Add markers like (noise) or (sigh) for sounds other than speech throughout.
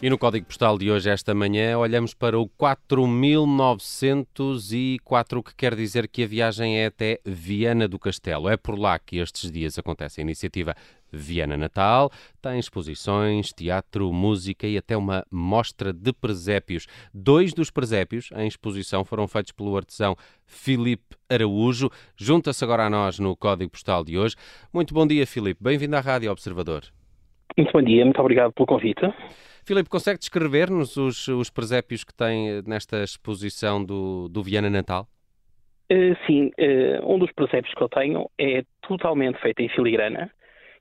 E no código postal de hoje, esta manhã, olhamos para o 4904, que quer dizer que a viagem é até Viana do Castelo. É por lá que estes dias acontece a iniciativa Viana Natal. Tem exposições, teatro, música e até uma mostra de presépios. Dois dos presépios em exposição foram feitos pelo artesão Filipe Araújo. Junta-se agora a nós no código postal de hoje. Muito bom dia, Filipe. Bem-vindo à Rádio Observador. Muito bom dia, muito obrigado pelo convite. Filipe, consegue descrever-nos os, os presépios que tem nesta exposição do, do Viana Natal? Uh, sim, uh, um dos presépios que eu tenho é totalmente feito em filigrana,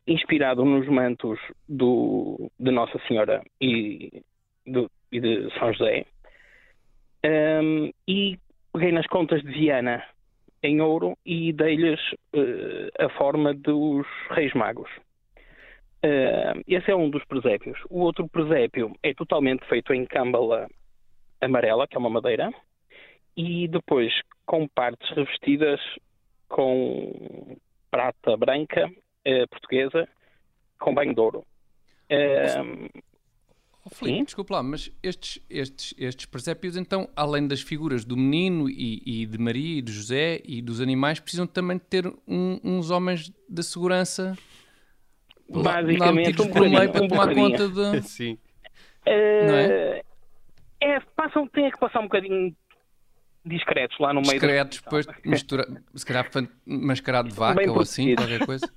inspirado nos mantos do, de Nossa Senhora e, do, e de São José. Um, e peguei nas contas de Viana em ouro e dei-lhes uh, a forma dos Reis Magos. Uh, esse é um dos presépios. O outro presépio é totalmente feito em câmbala amarela, que é uma madeira, e depois com partes revestidas com prata branca uh, portuguesa com banho de ouro. Uh, oh, Filipe, desculpa lá, mas estes, estes, estes presépios, então, além das figuras do menino e, e, de Maria e de José e dos animais, precisam também ter um, uns homens da segurança basicamente um por meio para tomar conta de. (laughs) Sim. Uh, não é? é? Passam, tem que passar um bocadinho discretos lá no meio Discretos, depois mistura, se calhar mascarado de vaca ou assim, qualquer coisa.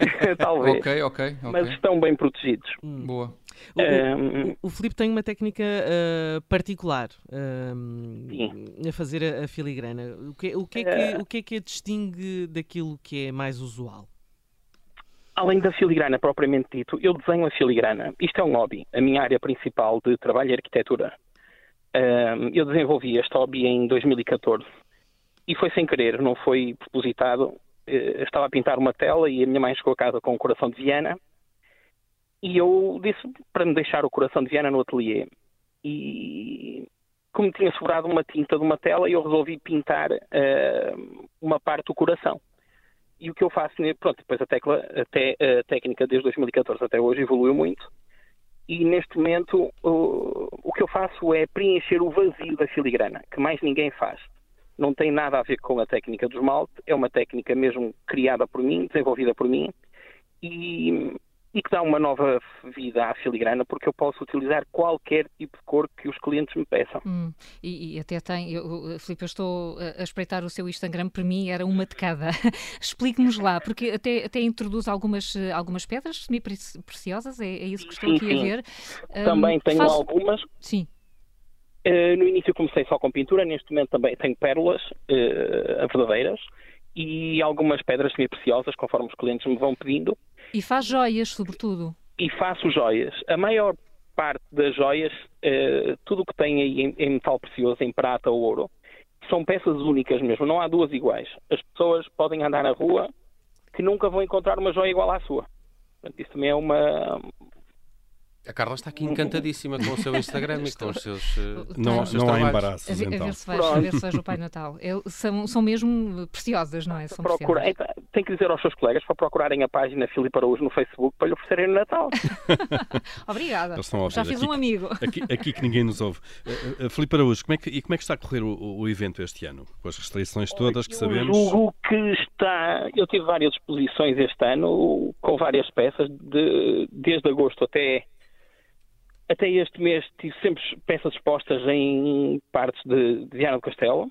(laughs) Talvez. ok, ok. Mas estão bem protegidos. Hum. Boa. O, um, o, o Filipe tem uma técnica uh, particular uh, a fazer a, a, filigrana. O que, o, que é que, o que é que a distingue daquilo que é mais usual? Além da filigrana propriamente dito, eu desenho a filigrana. Isto é um hobby. A minha área principal de trabalho é arquitetura. eu desenvolvi este hobby em 2014 e foi sem querer, não foi propositado. Eu estava a pintar uma tela e a minha mãe chegou a casa com o coração de Viana e eu disse para me deixar o coração de Viana no ateliê. E como tinha sobrado uma tinta de uma tela, eu resolvi pintar uma parte do coração. E o que eu faço, pronto, depois a, tecla, até, a técnica desde 2014 até hoje evoluiu muito. E neste momento o, o que eu faço é preencher o vazio da filigrana, que mais ninguém faz. Não tem nada a ver com a técnica do esmalte, é uma técnica mesmo criada por mim, desenvolvida por mim. E e que dá uma nova vida à filigrana, porque eu posso utilizar qualquer tipo de cor que os clientes me peçam. Hum, e, e, até tem, eu, Filipe, eu estou a espreitar o seu Instagram, para mim era uma de cada. (laughs) Explique-nos lá, porque até, até introduz algumas, algumas pedras semi-preciosas, é, é isso que estou sim, aqui sim. a ver. Também um, tenho faz... algumas. Sim. Uh, no início comecei só com pintura, neste momento também tenho pérolas uh, verdadeiras e algumas pedras semi-preciosas, conforme os clientes me vão pedindo. E faz joias, sobretudo. E faço joias. A maior parte das joias, uh, tudo o que tem aí em, em, metal precioso, em prata ou ouro, são peças únicas mesmo, não há duas iguais. As pessoas podem andar na rua que nunca vão encontrar uma joia igual à sua. Portanto, isso também é uma, a Carla está aqui encantadíssima com o seu Instagram e com os seus. Uh, não, os seus não há embaraços. A, então. a, ver se vejo, a ver se vejo o Pai Natal. Eu, são, são mesmo preciosas, não é? São Procura, então, tem que dizer aos seus colegas para procurarem a página Filipe Araújo no Facebook para lhe oferecerem no Natal. (laughs) Obrigada. Já fiz aqui, um amigo. Aqui, aqui, que ninguém nos ouve. Uh, uh, Filipe Araújo, como é que, e como é que está a correr o, o evento este ano? Com as restrições todas que eu sabemos? Julgo que está. Eu tive várias exposições este ano com várias peças, de, desde agosto até até este mês tive sempre peças expostas em partes de, de Viana do Castelo.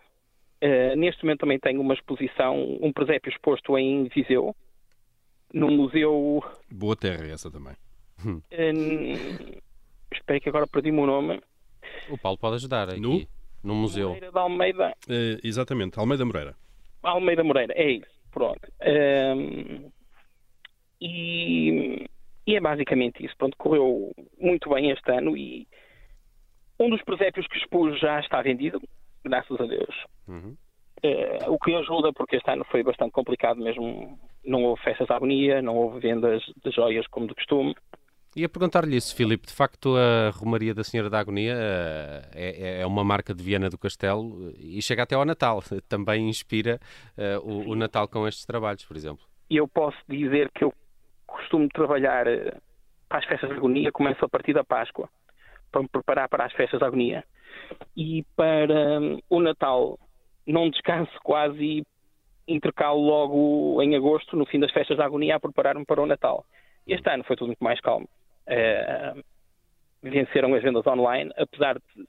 Uh, neste momento também tenho uma exposição, um presépio exposto em Viseu, no Museu. Boa terra essa também. Uh, espero que agora perdi-me o nome. O Paulo pode ajudar aqui. No, no museu. Moreira de Almeida. Uh, exatamente, Almeida Moreira. Almeida Moreira, é isso. Pronto. e e é basicamente isso. Pronto, correu muito bem este ano e um dos presépios que expus já está vendido, graças a Deus. Uhum. Uh, o que ajuda, porque este ano foi bastante complicado mesmo. Não houve festas de agonia, não houve vendas de joias como de costume. Ia perguntar-lhe isso, Filipe. De facto, a Romaria da Senhora da Agonia uh, é, é, uma marca de Viana do Castelo e chega até ao Natal. (laughs) Também inspira uh, o, o Natal com estes trabalhos, por exemplo. E eu posso dizer que eu costumo trabalhar eh, para as festas de agonia, começo a partir da Páscoa. para me preparar para as festas da agonia. E para um, o Natal não descanso quase e intercalo logo em agosto, no fim das festas da agonia, a preparar-me para o Natal. Este ano foi tudo muito mais calmo. Uh, venceram as vendas online, apesar de,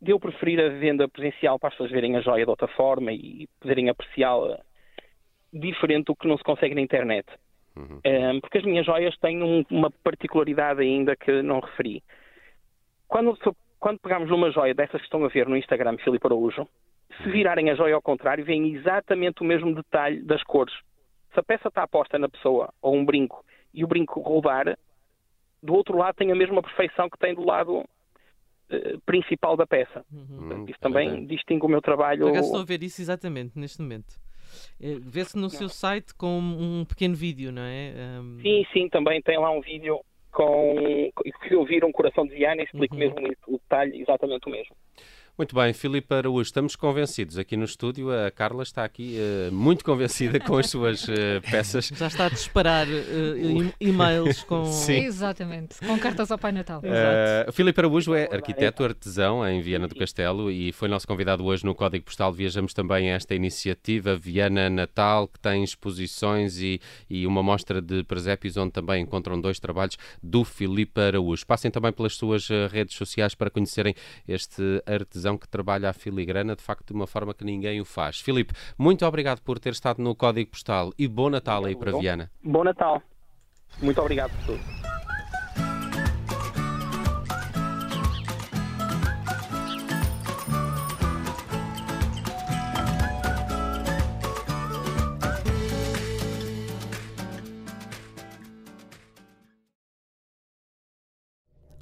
de eu preferir a venda presencial para as pessoas verem a joia de outra forma e poderem apreciá-la diferente do que não se consegue na internet. Uhum. Um, porque as minhas joias têm um, uma particularidade ainda que não referi. Quando, quando pegamos numa joia dessas que estão a ver no Instagram Filipe Araújo, se uhum. virarem a joia ao contrário, vem exatamente o mesmo detalhe das cores. Se a peça está posta na pessoa, ou um brinco, e o brinco rodar, do outro lado tem a mesma perfeição que tem do lado uh, principal da peça. Uhum. Isso também distingue o meu trabalho. estou a ver isso exatamente neste momento. Eh, vê-se no seu site com um pequeno vídeo, não é? Um... Sim, sim, também tem lá um vídeo com que ouvir um coração de Diana e explico uhum. mesmo o detalhe exatamente o mesmo. Muito bem, Filipe Araújo, estamos convencidos aqui no estúdio. A Carla está aqui uh, muito convencida com as suas uh, peças. Já está a disparar uh, e-mails com. Sim. Exatamente, com cartas ao Pai Natal. Uh, Filipe Araújo é arquiteto artesão em Viana do Castelo e foi nosso convidado hoje no Código Postal. Viajamos também a esta iniciativa Viana Natal, que tem exposições e, e uma mostra de presépios, onde também encontram dois trabalhos do Filipe Araújo. Passem também pelas suas redes sociais para conhecerem este artesão que trabalha a filigrana de facto de uma forma que ninguém o faz. Filipe, muito obrigado por ter estado no Código Postal e bom Natal aí para Viana. Bom Natal. Muito obrigado por tudo.